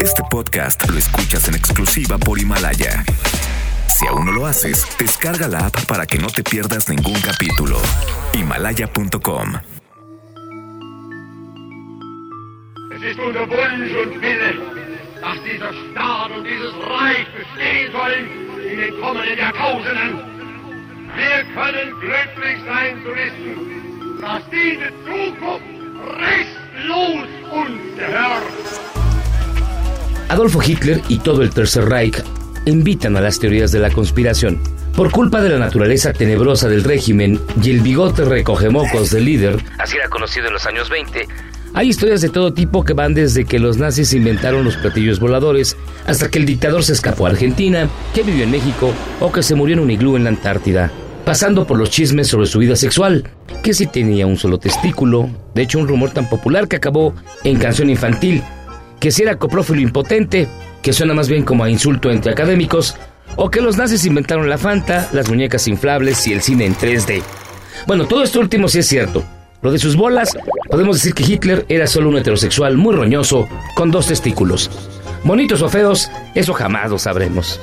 Este podcast lo escuchas en exclusiva por Himalaya. Si aún no lo haces, descarga la app para que no te pierdas ningún capítulo. Himalaya.com Es ist unser Wunsch und Wille, dass dieser Staat und dieses Reich bestehen sollen in den kommenden Jahrtausenden. Wir können glücklich sein zu wissen, dass diese Zukunft restlos uns gehört. Adolfo Hitler y todo el Tercer Reich invitan a las teorías de la conspiración. Por culpa de la naturaleza tenebrosa del régimen y el bigote recogemocos del líder, así era conocido en los años 20, hay historias de todo tipo que van desde que los nazis inventaron los platillos voladores hasta que el dictador se escapó a Argentina, que vivió en México o que se murió en un iglú en la Antártida, pasando por los chismes sobre su vida sexual, que si tenía un solo testículo, de hecho un rumor tan popular que acabó en canción infantil, que si era coprófilo impotente, que suena más bien como a insulto entre académicos, o que los nazis inventaron la Fanta, las muñecas inflables y el cine en 3D. Bueno, todo esto último sí es cierto. Lo de sus bolas, podemos decir que Hitler era solo un heterosexual muy roñoso, con dos testículos. Bonitos o feos, eso jamás lo sabremos.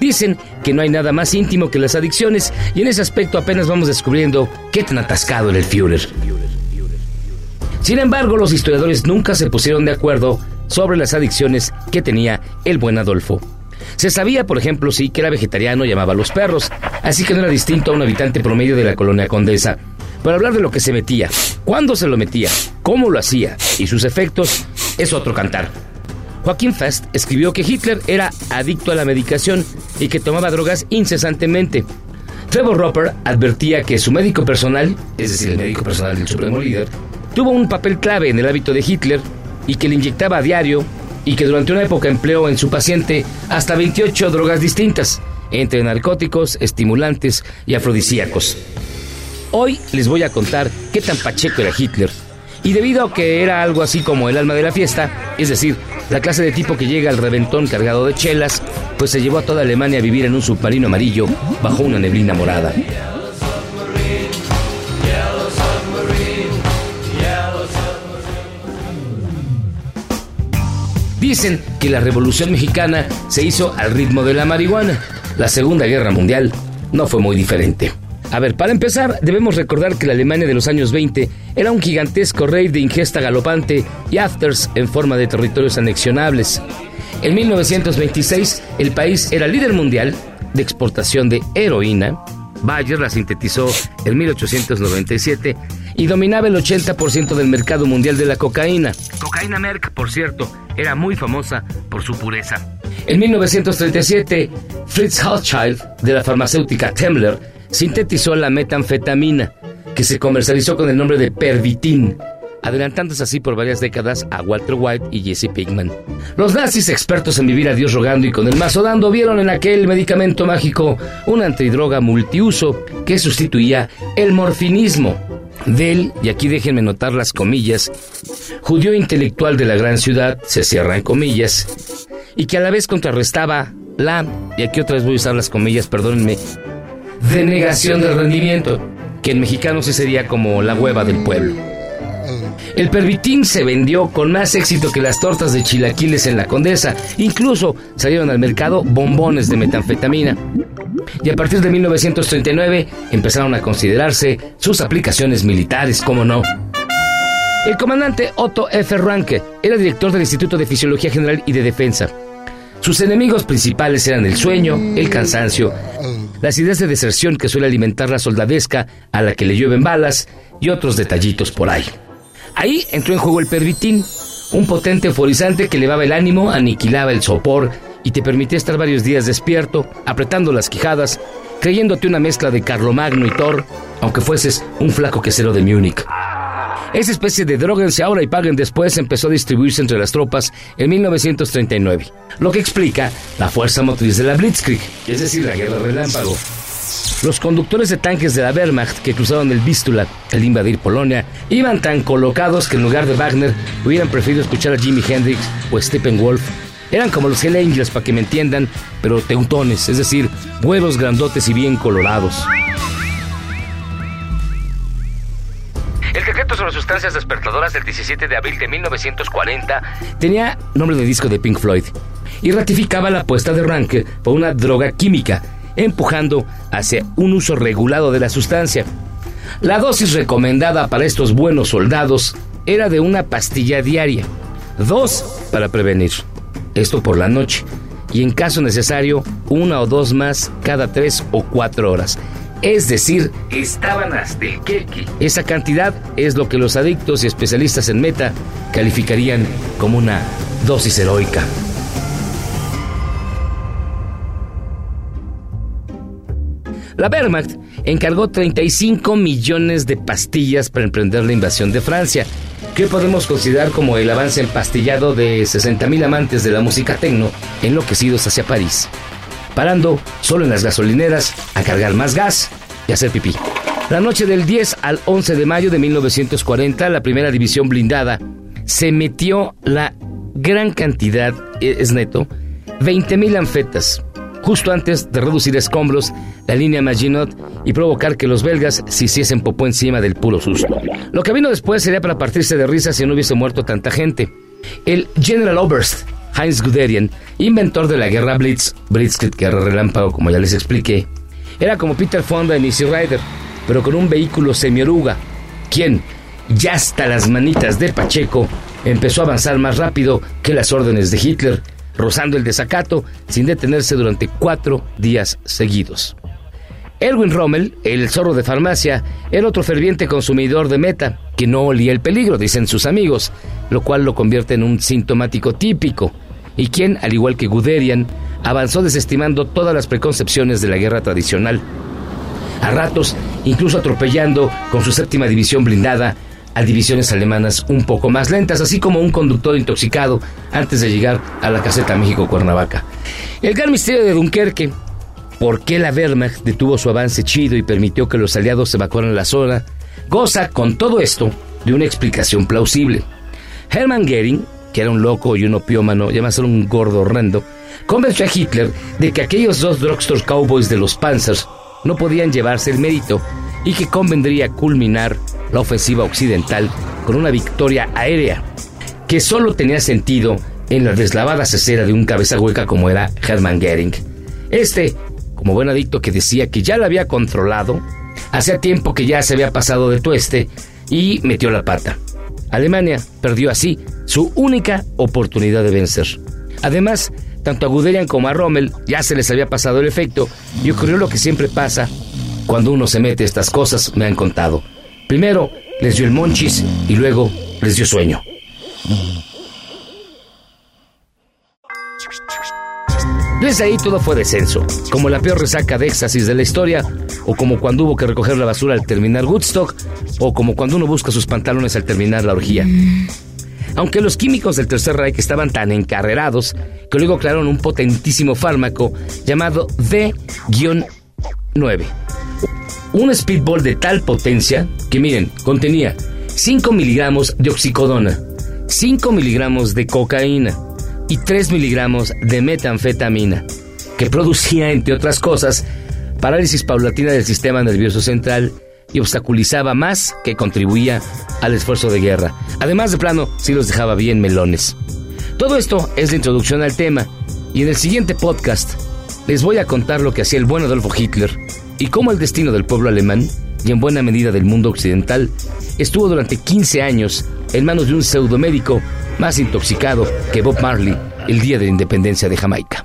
Dicen que no hay nada más íntimo que las adicciones y en ese aspecto apenas vamos descubriendo qué tan atascado era el Führer. Sin embargo, los historiadores nunca se pusieron de acuerdo sobre las adicciones que tenía el buen Adolfo. Se sabía, por ejemplo, sí, que era vegetariano y amaba a los perros, así que no era distinto a un habitante promedio de la colonia Condesa. Para hablar de lo que se metía, cuándo se lo metía, cómo lo hacía y sus efectos, es otro cantar. Joaquín Fast escribió que Hitler era adicto a la medicación y que tomaba drogas incesantemente. Trevor Roper advertía que su médico personal, es decir, el médico personal del supremo líder, tuvo un papel clave en el hábito de Hitler y que le inyectaba a diario y que durante una época empleó en su paciente hasta 28 drogas distintas, entre narcóticos, estimulantes y afrodisíacos. Hoy les voy a contar qué tan pacheco era Hitler. Y debido a que era algo así como el alma de la fiesta, es decir, la clase de tipo que llega al reventón cargado de chelas, pues se llevó a toda Alemania a vivir en un submarino amarillo bajo una neblina morada. Dicen que la Revolución Mexicana se hizo al ritmo de la marihuana. La Segunda Guerra Mundial no fue muy diferente. A ver, para empezar, debemos recordar que la Alemania de los años 20 era un gigantesco rey de ingesta galopante y afters en forma de territorios anexionables. En 1926, el país era líder mundial de exportación de heroína. Bayer la sintetizó en 1897 y dominaba el 80% del mercado mundial de la cocaína. Cocaína Merck, por cierto, era muy famosa por su pureza. En 1937, Fritz Hochschild, de la farmacéutica Temmler, sintetizó la metanfetamina, que se comercializó con el nombre de Pervitin, adelantándose así por varias décadas a Walter White y Jesse Pinkman. Los nazis, expertos en vivir a Dios rogando y con el mazo dando, vieron en aquel medicamento mágico una antidroga multiuso que sustituía el morfinismo. Del, y aquí déjenme notar las comillas, judío intelectual de la gran ciudad, se cierran comillas, y que a la vez contrarrestaba la, y aquí otra vez voy a usar las comillas, perdónenme, denegación del rendimiento, que en mexicano se sería como la hueva del pueblo. El pervitín se vendió con más éxito que las tortas de chilaquiles en la Condesa. Incluso salieron al mercado bombones de metanfetamina. Y a partir de 1939 empezaron a considerarse sus aplicaciones militares, como no. El comandante Otto F. Ranke era director del Instituto de Fisiología General y de Defensa. Sus enemigos principales eran el sueño, el cansancio, las ideas de deserción que suele alimentar la soldadesca a la que le llueven balas y otros detallitos por ahí. Ahí entró en juego el pervitín, un potente euforizante que elevaba el ánimo, aniquilaba el sopor y te permitía estar varios días despierto, apretando las quijadas, creyéndote una mezcla de Carlomagno y Thor, aunque fueses un flaco quesero de Múnich. Esa especie de droguense ahora y paguen después empezó a distribuirse entre las tropas en 1939, lo que explica la fuerza motriz de la Blitzkrieg, es decir, la guerra relámpago. Los conductores de tanques de la Wehrmacht que cruzaron el Vístula al invadir Polonia iban tan colocados que en lugar de Wagner hubieran preferido escuchar a Jimi Hendrix o Steppenwolf. Eran como los Hell Angels, para que me entiendan, pero teutones, es decir, huevos grandotes y bien colorados. El secreto se las sustancias despertadoras del 17 de abril de 1940 tenía nombre de disco de Pink Floyd y ratificaba la apuesta de Rank por una droga química, empujando hacia un uso regulado de la sustancia. La dosis recomendada para estos buenos soldados era de una pastilla diaria, dos para prevenir, esto por la noche, y en caso necesario, una o dos más cada tres o cuatro horas. Es decir, estaban hasta el queque. Esa cantidad es lo que los adictos y especialistas en meta calificarían como una dosis heroica. La Wehrmacht encargó 35 millones de pastillas para emprender la invasión de Francia, que podemos considerar como el avance empastillado de 60.000 amantes de la música tecno enloquecidos hacia París, parando solo en las gasolineras a cargar más gas y hacer pipí. La noche del 10 al 11 de mayo de 1940, la primera división blindada se metió la gran cantidad, e, es neto, 20.000 anfetas, justo antes de reducir escombros la línea Maginot y provocar que los belgas se hiciesen popó encima del puro susto. Lo que vino después sería para partirse de risa si no hubiese muerto tanta gente. El General Oberst, Heinz Guderian, inventor de la guerra Blitz, Blitzkrieg, guerra relámpago, como ya les expliqué, era como Peter Fonda en Easy Rider, pero con un vehículo semioruga, quien, ya hasta las manitas de Pacheco, empezó a avanzar más rápido que las órdenes de Hitler rozando el desacato sin detenerse durante cuatro días seguidos. Erwin Rommel, el zorro de farmacia, era otro ferviente consumidor de meta, que no olía el peligro, dicen sus amigos, lo cual lo convierte en un sintomático típico, y quien, al igual que Guderian, avanzó desestimando todas las preconcepciones de la guerra tradicional. A ratos, incluso atropellando con su séptima división blindada a divisiones alemanas un poco más lentas, así como un conductor intoxicado antes de llegar a la caseta México-Cuernavaca. El gran misterio de Dunkerque, por qué la Wehrmacht detuvo su avance chido y permitió que los aliados evacuaran la zona, goza con todo esto de una explicación plausible. Hermann Goering, que era un loco y un opiómano, ya más un gordo horrendo, convenció a Hitler de que aquellos dos drugstore cowboys de los Panzers no podían llevarse el mérito y que convendría culminar la ofensiva occidental con una victoria aérea que solo tenía sentido en la deslavada cesera de un cabeza hueca como era Hermann Goering. Este, como buen adicto que decía que ya la había controlado, hacía tiempo que ya se había pasado de tueste y metió la pata. Alemania perdió así su única oportunidad de vencer. Además, tanto a Guderian como a Rommel ya se les había pasado el efecto y ocurrió lo que siempre pasa cuando uno se mete estas cosas, me han contado. Primero les dio el monchis y luego les dio sueño. Desde ahí todo fue descenso, como la peor resaca de éxtasis de la historia, o como cuando hubo que recoger la basura al terminar Woodstock, o como cuando uno busca sus pantalones al terminar la orgía. Aunque los químicos del Tercer Reich estaban tan encarrerados que luego crearon un potentísimo fármaco llamado D-9 un speedball de tal potencia que miren, contenía 5 miligramos de oxicodona, 5 miligramos de cocaína y 3 miligramos de metanfetamina, que producía, entre otras cosas, parálisis paulatina del sistema nervioso central y obstaculizaba más que contribuía al esfuerzo de guerra. Además de plano, sí los dejaba bien melones. Todo esto es la introducción al tema y en el siguiente podcast les voy a contar lo que hacía el buen Adolfo Hitler y cómo el destino del pueblo alemán, y en buena medida del mundo occidental, estuvo durante 15 años en manos de un pseudomédico más intoxicado que Bob Marley el día de la independencia de Jamaica.